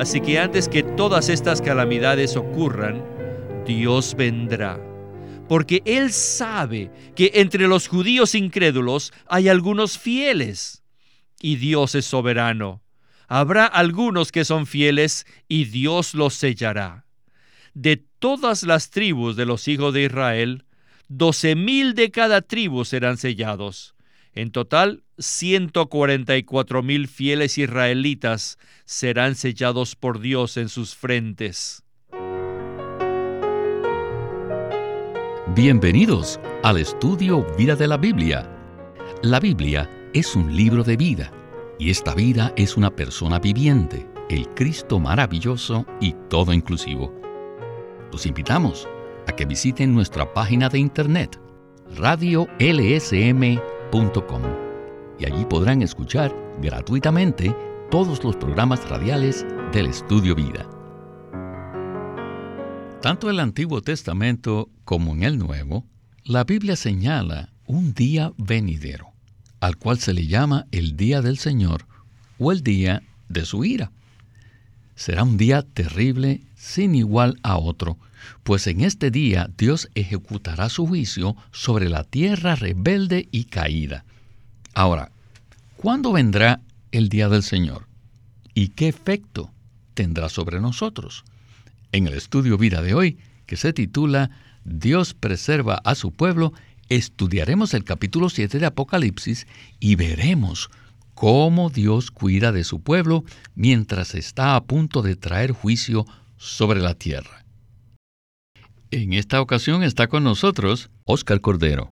Así que antes que todas estas calamidades ocurran, Dios vendrá. Porque Él sabe que entre los judíos incrédulos hay algunos fieles. Y Dios es soberano. Habrá algunos que son fieles y Dios los sellará. De todas las tribus de los hijos de Israel, doce mil de cada tribu serán sellados. En total, 144 mil fieles israelitas serán sellados por Dios en sus frentes. Bienvenidos al estudio Vida de la Biblia. La Biblia es un libro de vida y esta vida es una persona viviente, el Cristo maravilloso y todo inclusivo. Los invitamos a que visiten nuestra página de internet radiolsm.com y allí podrán escuchar gratuitamente todos los programas radiales del Estudio Vida. Tanto en el Antiguo Testamento como en el Nuevo, la Biblia señala un día venidero, al cual se le llama el día del Señor o el día de su ira. Será un día terrible sin igual a otro, pues en este día Dios ejecutará su juicio sobre la tierra rebelde y caída. Ahora, ¿cuándo vendrá el día del Señor? ¿Y qué efecto tendrá sobre nosotros? En el estudio vida de hoy, que se titula Dios preserva a su pueblo, estudiaremos el capítulo 7 de Apocalipsis y veremos cómo Dios cuida de su pueblo mientras está a punto de traer juicio sobre la tierra. En esta ocasión está con nosotros Óscar Cordero,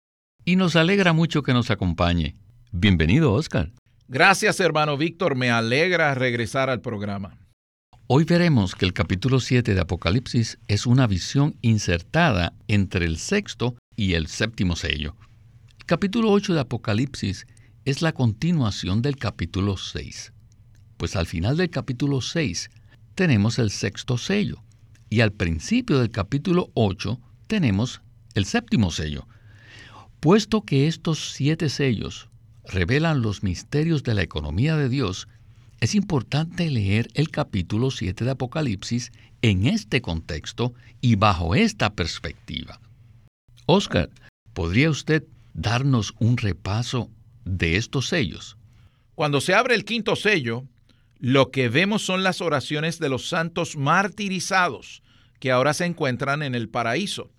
y nos alegra mucho que nos acompañe. Bienvenido, Óscar. Gracias, hermano Víctor, me alegra regresar al programa. Hoy veremos que el capítulo 7 de Apocalipsis es una visión insertada entre el sexto y el séptimo sello. El capítulo 8 de Apocalipsis es la continuación del capítulo 6. Pues al final del capítulo 6 tenemos el sexto sello y al principio del capítulo 8 tenemos el séptimo sello. Puesto que estos siete sellos revelan los misterios de la economía de Dios, es importante leer el capítulo 7 de Apocalipsis en este contexto y bajo esta perspectiva. Oscar, ¿podría usted darnos un repaso de estos sellos. Cuando se abre el quinto sello, lo que vemos son las oraciones de los santos martirizados, que ahora se encuentran en el paraíso,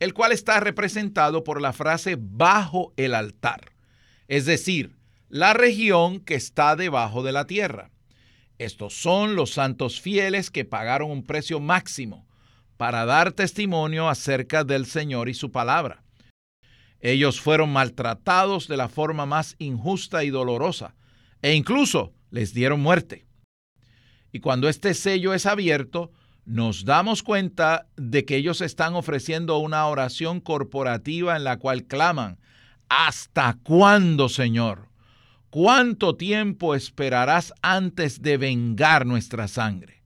el cual está representado por la frase bajo el altar, es decir, la región que está debajo de la tierra. Estos son los santos fieles que pagaron un precio máximo para dar testimonio acerca del Señor y su palabra. Ellos fueron maltratados de la forma más injusta y dolorosa, e incluso les dieron muerte. Y cuando este sello es abierto, nos damos cuenta de que ellos están ofreciendo una oración corporativa en la cual claman, ¿Hasta cuándo, Señor? ¿Cuánto tiempo esperarás antes de vengar nuestra sangre?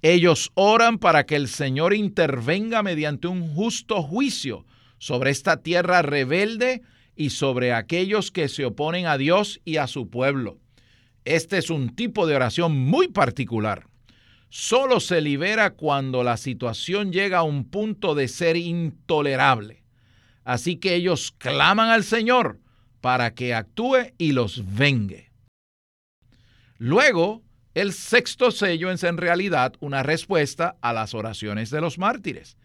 Ellos oran para que el Señor intervenga mediante un justo juicio sobre esta tierra rebelde y sobre aquellos que se oponen a Dios y a su pueblo. Este es un tipo de oración muy particular. Solo se libera cuando la situación llega a un punto de ser intolerable. Así que ellos claman al Señor para que actúe y los vengue. Luego, el sexto sello es en realidad una respuesta a las oraciones de los mártires.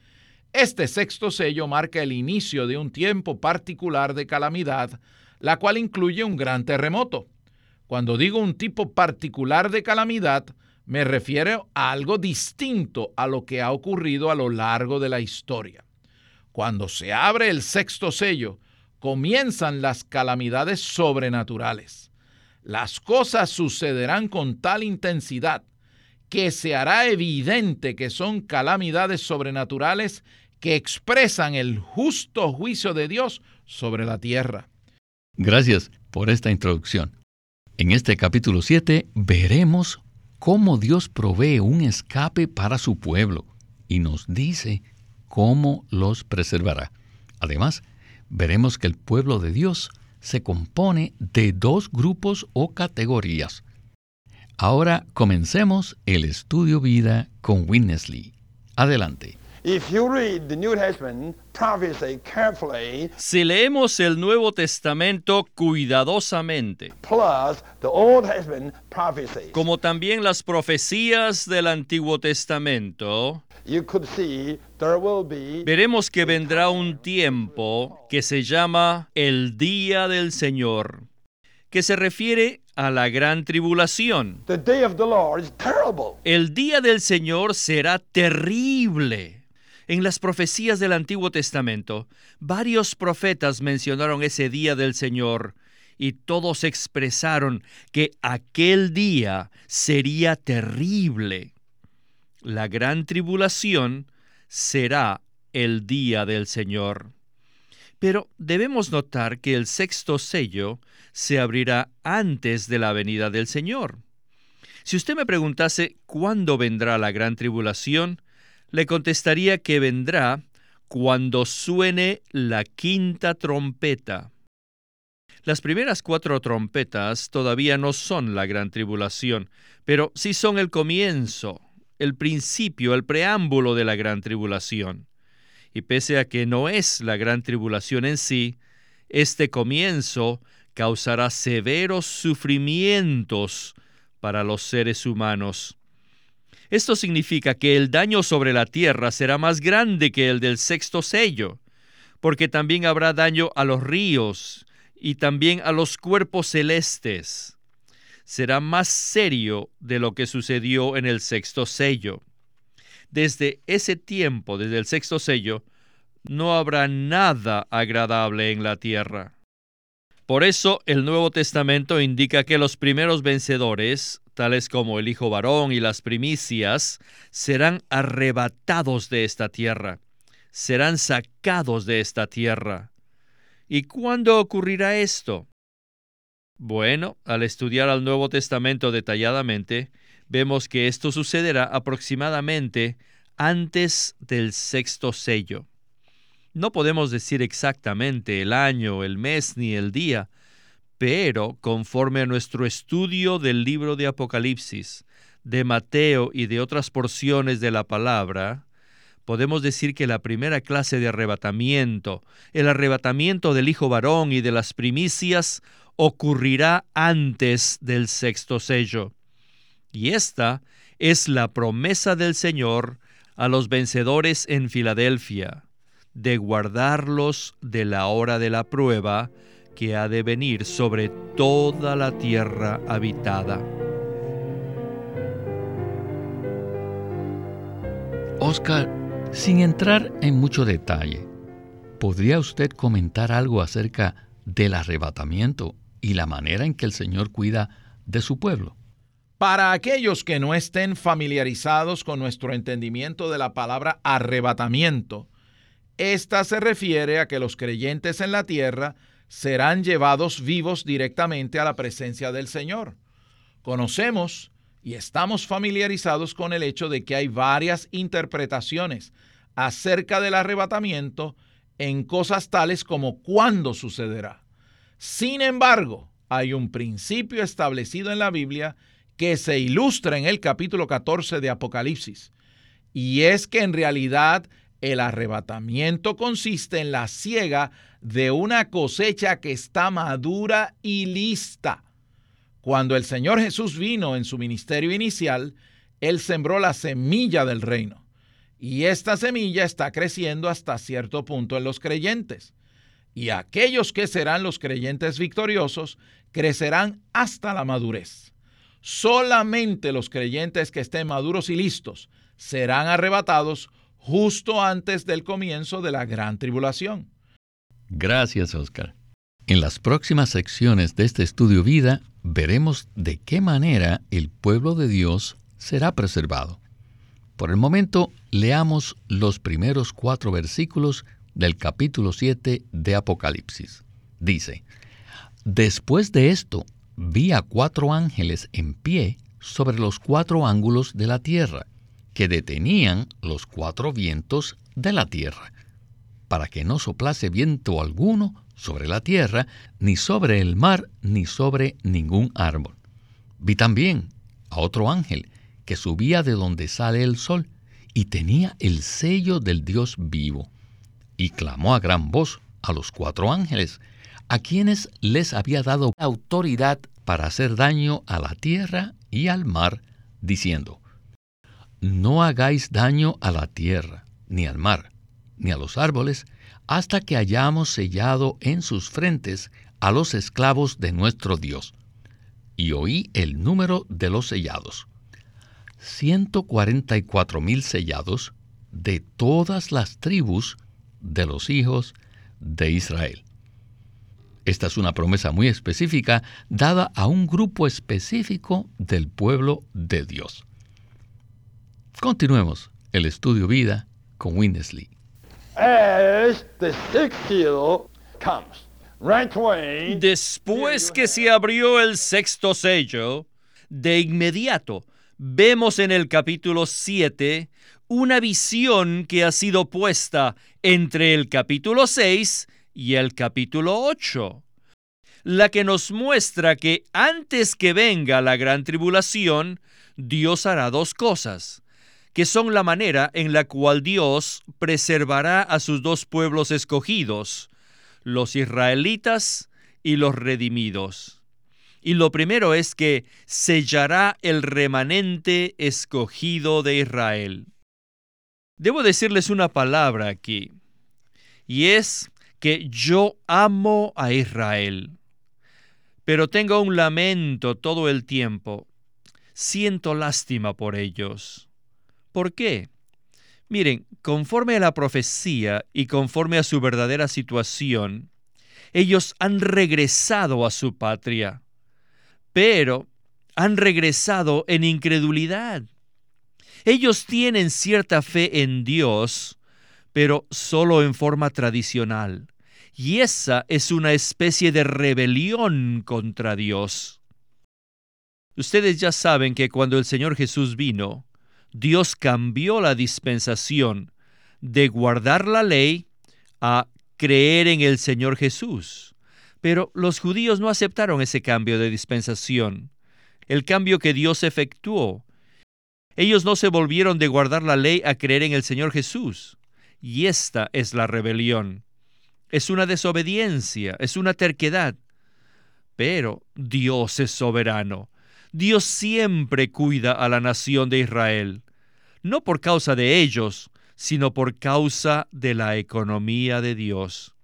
Este sexto sello marca el inicio de un tiempo particular de calamidad, la cual incluye un gran terremoto. Cuando digo un tipo particular de calamidad, me refiero a algo distinto a lo que ha ocurrido a lo largo de la historia. Cuando se abre el sexto sello, comienzan las calamidades sobrenaturales. Las cosas sucederán con tal intensidad que se hará evidente que son calamidades sobrenaturales que expresan el justo juicio de Dios sobre la tierra. Gracias por esta introducción. En este capítulo 7 veremos cómo Dios provee un escape para su pueblo y nos dice cómo los preservará. Además, veremos que el pueblo de Dios se compone de dos grupos o categorías. Ahora comencemos el estudio vida con Winnesley. Adelante. Si leemos el Nuevo Testamento cuidadosamente, como también las profecías del Antiguo Testamento, veremos que vendrá un tiempo que se llama el Día del Señor, que se refiere a la gran tribulación. El día del Señor será terrible. En las profecías del Antiguo Testamento, varios profetas mencionaron ese día del Señor y todos expresaron que aquel día sería terrible. La gran tribulación será el día del Señor. Pero debemos notar que el sexto sello se abrirá antes de la venida del Señor. Si usted me preguntase cuándo vendrá la gran tribulación, le contestaría que vendrá cuando suene la quinta trompeta. Las primeras cuatro trompetas todavía no son la gran tribulación, pero sí son el comienzo, el principio, el preámbulo de la gran tribulación. Y pese a que no es la gran tribulación en sí, este comienzo causará severos sufrimientos para los seres humanos. Esto significa que el daño sobre la tierra será más grande que el del sexto sello, porque también habrá daño a los ríos y también a los cuerpos celestes. Será más serio de lo que sucedió en el sexto sello. Desde ese tiempo, desde el sexto sello, no habrá nada agradable en la tierra. Por eso el Nuevo Testamento indica que los primeros vencedores tales como el hijo varón y las primicias, serán arrebatados de esta tierra, serán sacados de esta tierra. ¿Y cuándo ocurrirá esto? Bueno, al estudiar al Nuevo Testamento detalladamente, vemos que esto sucederá aproximadamente antes del sexto sello. No podemos decir exactamente el año, el mes ni el día, pero conforme a nuestro estudio del libro de Apocalipsis, de Mateo y de otras porciones de la palabra, podemos decir que la primera clase de arrebatamiento, el arrebatamiento del Hijo varón y de las primicias, ocurrirá antes del sexto sello. Y esta es la promesa del Señor a los vencedores en Filadelfia, de guardarlos de la hora de la prueba, que ha de venir sobre toda la tierra habitada. Oscar, sin entrar en mucho detalle, ¿podría usted comentar algo acerca del arrebatamiento y la manera en que el Señor cuida de su pueblo? Para aquellos que no estén familiarizados con nuestro entendimiento de la palabra arrebatamiento, esta se refiere a que los creyentes en la tierra serán llevados vivos directamente a la presencia del Señor. Conocemos y estamos familiarizados con el hecho de que hay varias interpretaciones acerca del arrebatamiento en cosas tales como cuándo sucederá. Sin embargo, hay un principio establecido en la Biblia que se ilustra en el capítulo 14 de Apocalipsis, y es que en realidad el arrebatamiento consiste en la ciega de una cosecha que está madura y lista. Cuando el Señor Jesús vino en su ministerio inicial, Él sembró la semilla del reino. Y esta semilla está creciendo hasta cierto punto en los creyentes. Y aquellos que serán los creyentes victoriosos crecerán hasta la madurez. Solamente los creyentes que estén maduros y listos serán arrebatados justo antes del comienzo de la gran tribulación. Gracias, Oscar. En las próximas secciones de este estudio vida veremos de qué manera el pueblo de Dios será preservado. Por el momento, leamos los primeros cuatro versículos del capítulo 7 de Apocalipsis. Dice, Después de esto, vi a cuatro ángeles en pie sobre los cuatro ángulos de la tierra, que detenían los cuatro vientos de la tierra para que no soplase viento alguno sobre la tierra, ni sobre el mar, ni sobre ningún árbol. Vi también a otro ángel que subía de donde sale el sol y tenía el sello del Dios vivo. Y clamó a gran voz a los cuatro ángeles, a quienes les había dado autoridad para hacer daño a la tierra y al mar, diciendo, No hagáis daño a la tierra, ni al mar, ni a los árboles, hasta que hayamos sellado en sus frentes a los esclavos de nuestro Dios. Y oí el número de los sellados. 144 mil sellados de todas las tribus de los hijos de Israel. Esta es una promesa muy específica dada a un grupo específico del pueblo de Dios. Continuemos el estudio vida con Winnesley. Después que se abrió el sexto sello, de inmediato vemos en el capítulo 7 una visión que ha sido puesta entre el capítulo 6 y el capítulo 8, la que nos muestra que antes que venga la gran tribulación, Dios hará dos cosas, que son la manera en la cual Dios preservará a sus dos pueblos escogidos, los israelitas y los redimidos. Y lo primero es que sellará el remanente escogido de Israel. Debo decirles una palabra aquí, y es que yo amo a Israel, pero tengo un lamento todo el tiempo. Siento lástima por ellos. ¿Por qué? Miren, conforme a la profecía y conforme a su verdadera situación, ellos han regresado a su patria pero han regresado en incredulidad. Ellos tienen cierta fe en Dios, pero solo en forma tradicional. Y esa es una especie de rebelión contra Dios. Ustedes ya saben que cuando el Señor Jesús vino, Dios cambió la dispensación de guardar la ley a creer en el Señor Jesús. Pero los judíos no aceptaron ese cambio de dispensación, el cambio que Dios efectuó. Ellos no se volvieron de guardar la ley a creer en el Señor Jesús. Y esta es la rebelión. Es una desobediencia, es una terquedad. Pero Dios es soberano. Dios siempre cuida a la nación de Israel, no por causa de ellos, sino por causa de la economía de Dios.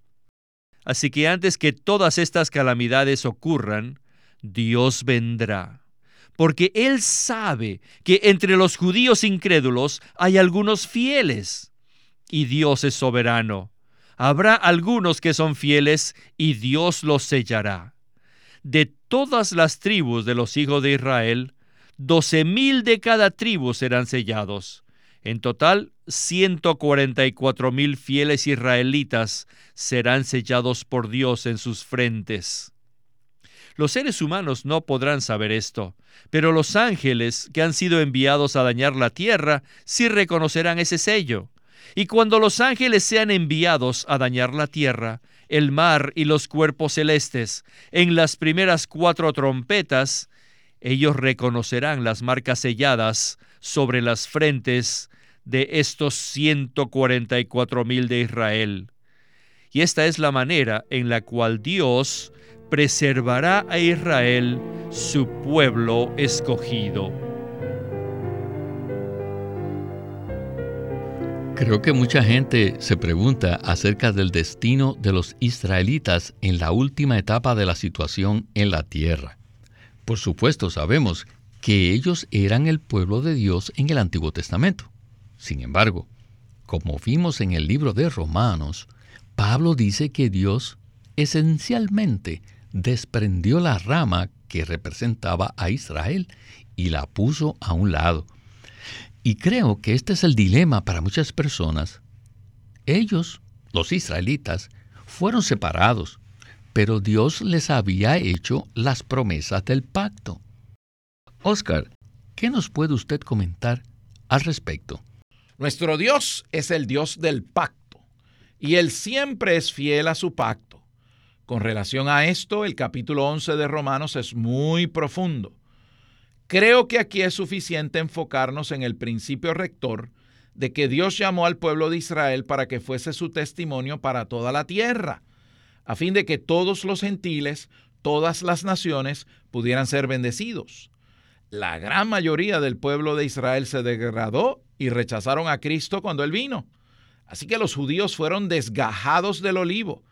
Así que antes que todas estas calamidades ocurran, Dios vendrá. Porque Él sabe que entre los judíos incrédulos hay algunos fieles. Y Dios es soberano. Habrá algunos que son fieles y Dios los sellará. De todas las tribus de los hijos de Israel, doce mil de cada tribu serán sellados. En total, 144 mil fieles israelitas serán sellados por Dios en sus frentes. Los seres humanos no podrán saber esto, pero los ángeles que han sido enviados a dañar la tierra sí reconocerán ese sello. Y cuando los ángeles sean enviados a dañar la tierra, el mar y los cuerpos celestes, en las primeras cuatro trompetas, ellos reconocerán las marcas selladas sobre las frentes de estos 144 mil de Israel. Y esta es la manera en la cual Dios preservará a Israel, su pueblo escogido. Creo que mucha gente se pregunta acerca del destino de los israelitas en la última etapa de la situación en la tierra. Por supuesto sabemos que ellos eran el pueblo de Dios en el Antiguo Testamento. Sin embargo, como vimos en el libro de Romanos, Pablo dice que Dios esencialmente desprendió la rama que representaba a Israel y la puso a un lado. Y creo que este es el dilema para muchas personas. Ellos, los israelitas, fueron separados, pero Dios les había hecho las promesas del pacto. Oscar, ¿qué nos puede usted comentar al respecto? Nuestro Dios es el Dios del pacto y Él siempre es fiel a su pacto. Con relación a esto, el capítulo 11 de Romanos es muy profundo. Creo que aquí es suficiente enfocarnos en el principio rector de que Dios llamó al pueblo de Israel para que fuese su testimonio para toda la tierra, a fin de que todos los gentiles, todas las naciones, pudieran ser bendecidos. La gran mayoría del pueblo de Israel se degradó y rechazaron a Cristo cuando Él vino. Así que los judíos fueron desgajados del olivo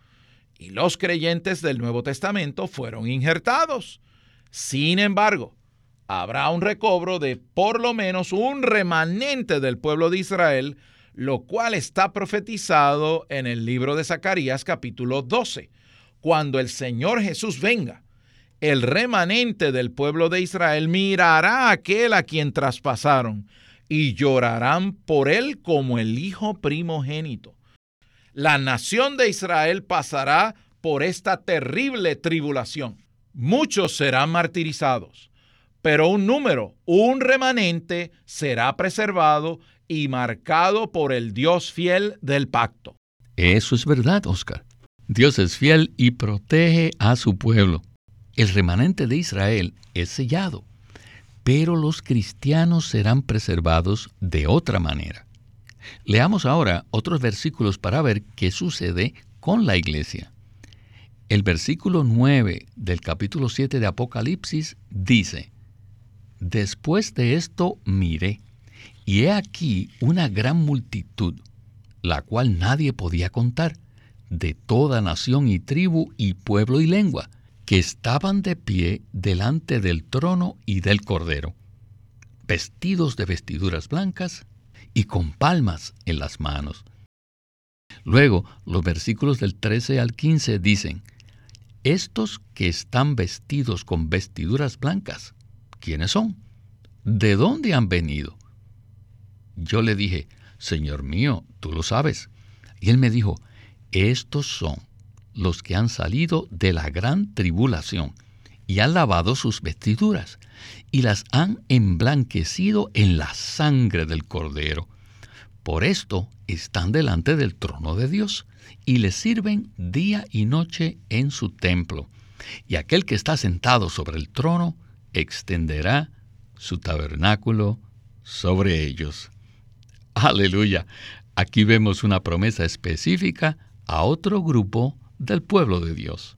y los creyentes del Nuevo Testamento fueron injertados. Sin embargo, habrá un recobro de por lo menos un remanente del pueblo de Israel, lo cual está profetizado en el libro de Zacarías capítulo 12. Cuando el Señor Jesús venga, el remanente del pueblo de Israel mirará a aquel a quien traspasaron y llorarán por él como el hijo primogénito. La nación de Israel pasará por esta terrible tribulación. Muchos serán martirizados pero un número, un remanente, será preservado y marcado por el Dios fiel del pacto. Eso es verdad, Oscar. Dios es fiel y protege a su pueblo. El remanente de Israel es sellado, pero los cristianos serán preservados de otra manera. Leamos ahora otros versículos para ver qué sucede con la iglesia. El versículo 9 del capítulo 7 de Apocalipsis dice, Después de esto miré, y he aquí una gran multitud, la cual nadie podía contar, de toda nación y tribu y pueblo y lengua, que estaban de pie delante del trono y del cordero, vestidos de vestiduras blancas y con palmas en las manos. Luego, los versículos del 13 al 15 dicen, Estos que están vestidos con vestiduras blancas, ¿quiénes son? ¿De dónde han venido? Yo le dije, Señor mío, tú lo sabes. Y él me dijo, estos son los que han salido de la gran tribulación y han lavado sus vestiduras y las han emblanquecido en la sangre del cordero. Por esto están delante del trono de Dios y le sirven día y noche en su templo. Y aquel que está sentado sobre el trono extenderá su tabernáculo sobre ellos. Aleluya. Aquí vemos una promesa específica a otro grupo del pueblo de Dios.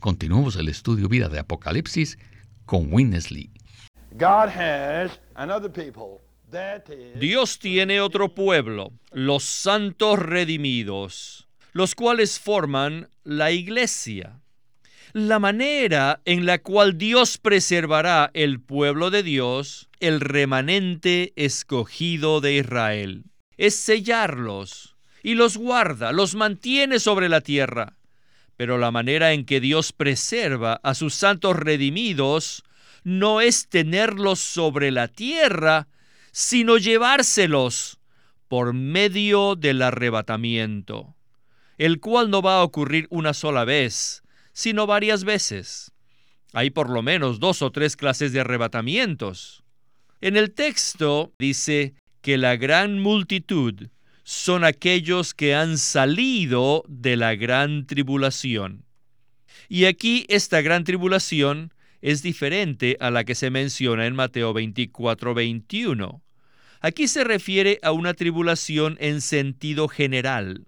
Continuamos el estudio vida de Apocalipsis con Winnesley. Dios tiene otro pueblo, los santos redimidos, los cuales forman la iglesia la manera en la cual Dios preservará el pueblo de Dios, el remanente escogido de Israel, es sellarlos y los guarda, los mantiene sobre la tierra. Pero la manera en que Dios preserva a sus santos redimidos no es tenerlos sobre la tierra, sino llevárselos por medio del arrebatamiento, el cual no va a ocurrir una sola vez, sino varias veces. Hay por lo menos dos o tres clases de arrebatamientos. En el texto dice que la gran multitud son aquellos que han salido de la gran tribulación. Y aquí esta gran tribulación es diferente a la que se menciona en Mateo 24, 21. Aquí se refiere a una tribulación en sentido general.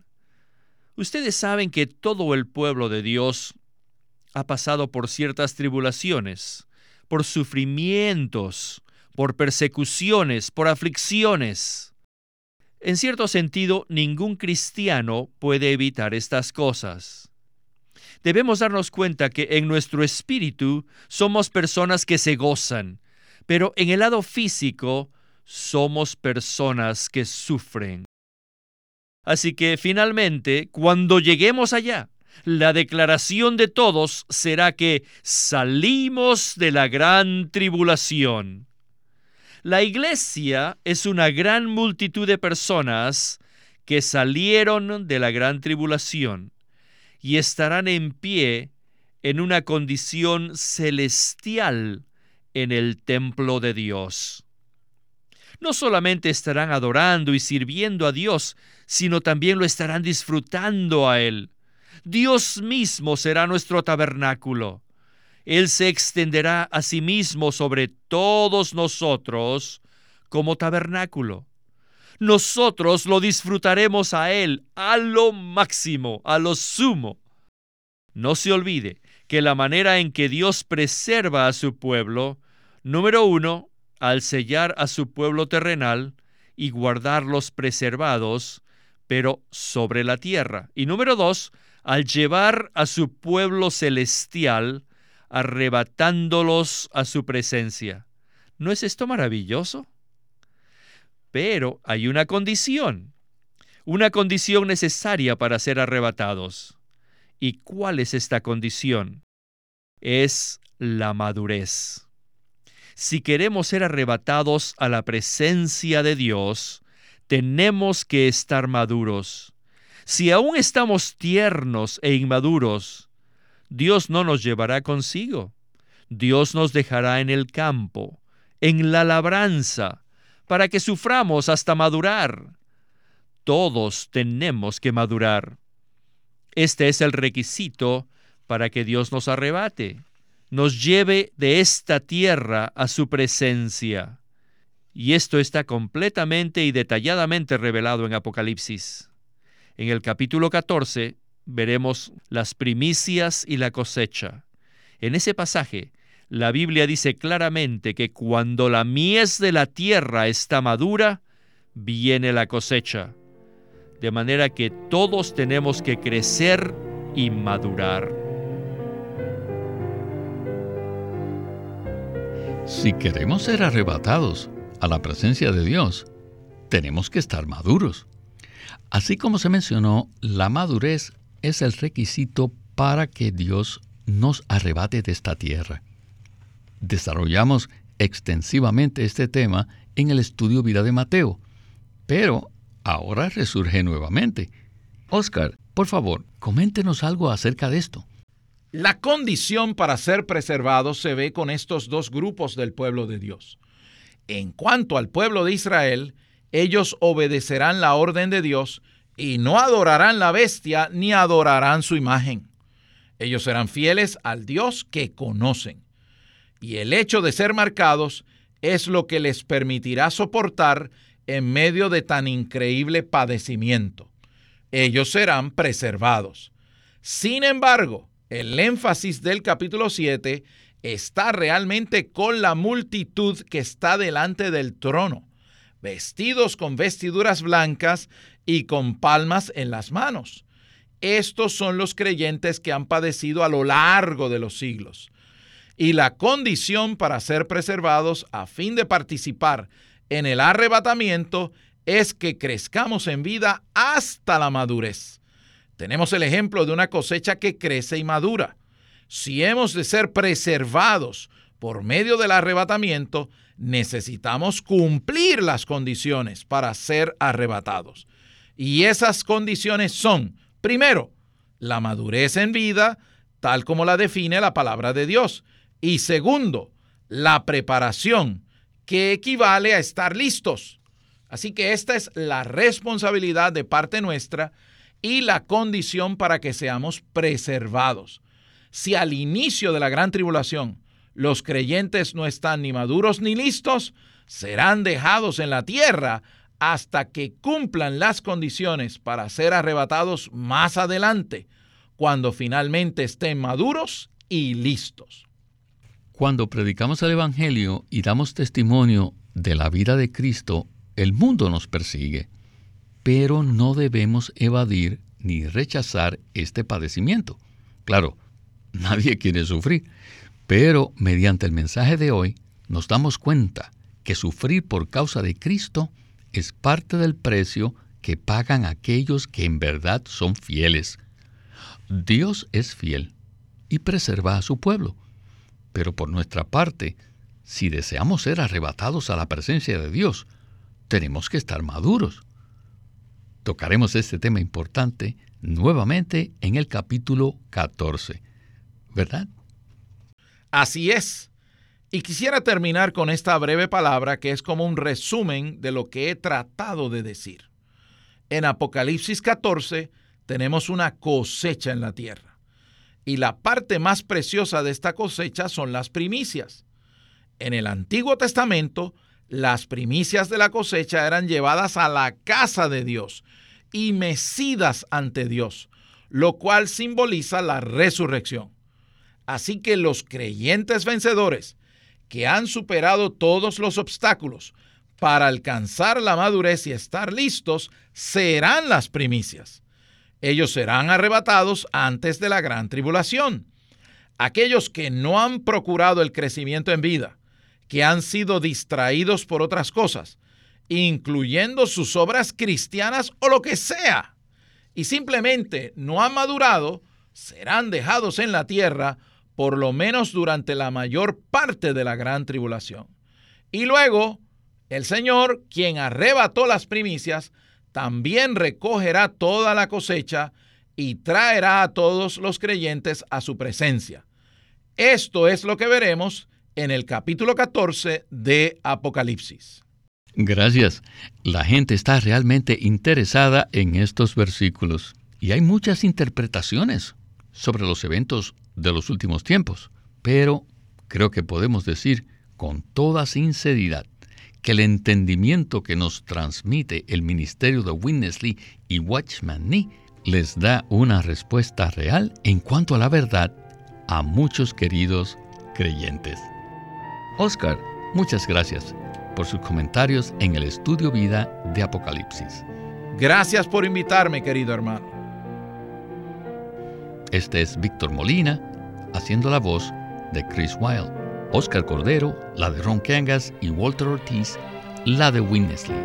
Ustedes saben que todo el pueblo de Dios ha pasado por ciertas tribulaciones, por sufrimientos, por persecuciones, por aflicciones. En cierto sentido, ningún cristiano puede evitar estas cosas. Debemos darnos cuenta que en nuestro espíritu somos personas que se gozan, pero en el lado físico somos personas que sufren. Así que finalmente, cuando lleguemos allá, la declaración de todos será que salimos de la gran tribulación. La iglesia es una gran multitud de personas que salieron de la gran tribulación y estarán en pie en una condición celestial en el templo de Dios. No solamente estarán adorando y sirviendo a Dios, sino también lo estarán disfrutando a Él Dios mismo será nuestro tabernáculo. Él se extenderá a sí mismo sobre todos nosotros como tabernáculo. Nosotros lo disfrutaremos a Él a lo máximo, a lo sumo. No se olvide que la manera en que Dios preserva a su pueblo, número uno, al sellar a su pueblo terrenal y guardarlos preservados, pero sobre la tierra. Y número dos, al llevar a su pueblo celestial, arrebatándolos a su presencia. ¿No es esto maravilloso? Pero hay una condición, una condición necesaria para ser arrebatados. ¿Y cuál es esta condición? Es la madurez. Si queremos ser arrebatados a la presencia de Dios, tenemos que estar maduros. Si aún estamos tiernos e inmaduros, Dios no nos llevará consigo. Dios nos dejará en el campo, en la labranza, para que suframos hasta madurar. Todos tenemos que madurar. Este es el requisito para que Dios nos arrebate, nos lleve de esta tierra a su presencia. Y esto está completamente y detalladamente revelado en Apocalipsis. En el capítulo 14 veremos las primicias y la cosecha. En ese pasaje, la Biblia dice claramente que cuando la mies de la tierra está madura, viene la cosecha. De manera que todos tenemos que crecer y madurar. Si queremos ser arrebatados a la presencia de Dios, tenemos que estar maduros. Así como se mencionó, la madurez es el requisito para que Dios nos arrebate de esta tierra. Desarrollamos extensivamente este tema en el estudio Vida de Mateo, pero ahora resurge nuevamente. Oscar, por favor, coméntenos algo acerca de esto. La condición para ser preservados se ve con estos dos grupos del pueblo de Dios. En cuanto al pueblo de Israel, ellos obedecerán la orden de Dios y no adorarán la bestia ni adorarán su imagen. Ellos serán fieles al Dios que conocen. Y el hecho de ser marcados es lo que les permitirá soportar en medio de tan increíble padecimiento. Ellos serán preservados. Sin embargo, el énfasis del capítulo 7 está realmente con la multitud que está delante del trono, vestidos con vestiduras blancas y con palmas en las manos. Estos son los creyentes que han padecido a lo largo de los siglos. Y la condición para ser preservados a fin de participar en el arrebatamiento es que crezcamos en vida hasta la madurez. Tenemos el ejemplo de una cosecha que crece y madura. Si hemos de ser preservados por medio del arrebatamiento, necesitamos cumplir las condiciones para ser arrebatados. Y esas condiciones son, primero, la madurez en vida, tal como la define la palabra de Dios. Y segundo, la preparación, que equivale a estar listos. Así que esta es la responsabilidad de parte nuestra y la condición para que seamos preservados. Si al inicio de la gran tribulación los creyentes no están ni maduros ni listos, serán dejados en la tierra hasta que cumplan las condiciones para ser arrebatados más adelante, cuando finalmente estén maduros y listos. Cuando predicamos el Evangelio y damos testimonio de la vida de Cristo, el mundo nos persigue, pero no debemos evadir ni rechazar este padecimiento. Claro, nadie quiere sufrir, pero mediante el mensaje de hoy nos damos cuenta que sufrir por causa de Cristo es parte del precio que pagan aquellos que en verdad son fieles. Dios es fiel y preserva a su pueblo. Pero por nuestra parte, si deseamos ser arrebatados a la presencia de Dios, tenemos que estar maduros. Tocaremos este tema importante nuevamente en el capítulo 14, ¿verdad? Así es. Y quisiera terminar con esta breve palabra que es como un resumen de lo que he tratado de decir. En Apocalipsis 14 tenemos una cosecha en la tierra. y la parte más preciosa de esta cosecha son las primicias. En el Antiguo Testamento, las primicias de la cosecha eran llevadas a la casa de Dios y mecidas ante Dios, lo cual simboliza la resurrección. Así que los creyentes vencedores, que han superado todos los obstáculos para alcanzar la madurez y estar listos, serán las primicias. Ellos serán arrebatados antes de la gran tribulación. Aquellos que no han procurado el crecimiento en vida, que han sido distraídos por otras cosas, incluyendo sus obras cristianas o lo que sea, y simplemente no han madurado, serán dejados en la tierra por lo menos durante la mayor parte de la gran tribulación. Y luego, el Señor, quien arrebató las primicias, también recogerá toda la cosecha y traerá a todos los creyentes a su presencia. Esto es lo que veremos en el capítulo 14 de Apocalipsis. Gracias. La gente está realmente interesada en estos versículos y hay muchas interpretaciones sobre los eventos de los últimos tiempos, pero creo que podemos decir con toda sinceridad que el entendimiento que nos transmite el ministerio de Witness y Watchman Nee les da una respuesta real en cuanto a la verdad a muchos queridos creyentes. Oscar, muchas gracias por sus comentarios en el estudio vida de Apocalipsis. Gracias por invitarme, querido hermano. Este es Víctor Molina, haciendo la voz de Chris Wilde, Oscar Cordero, la de Ron Cangas y Walter Ortiz, la de Winnesley.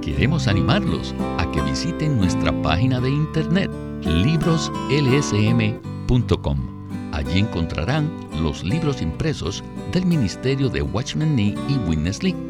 Queremos animarlos a que visiten nuestra página de internet libroslsm.com. Allí encontrarán los libros impresos del Ministerio de Watchman Nee y Witness Lee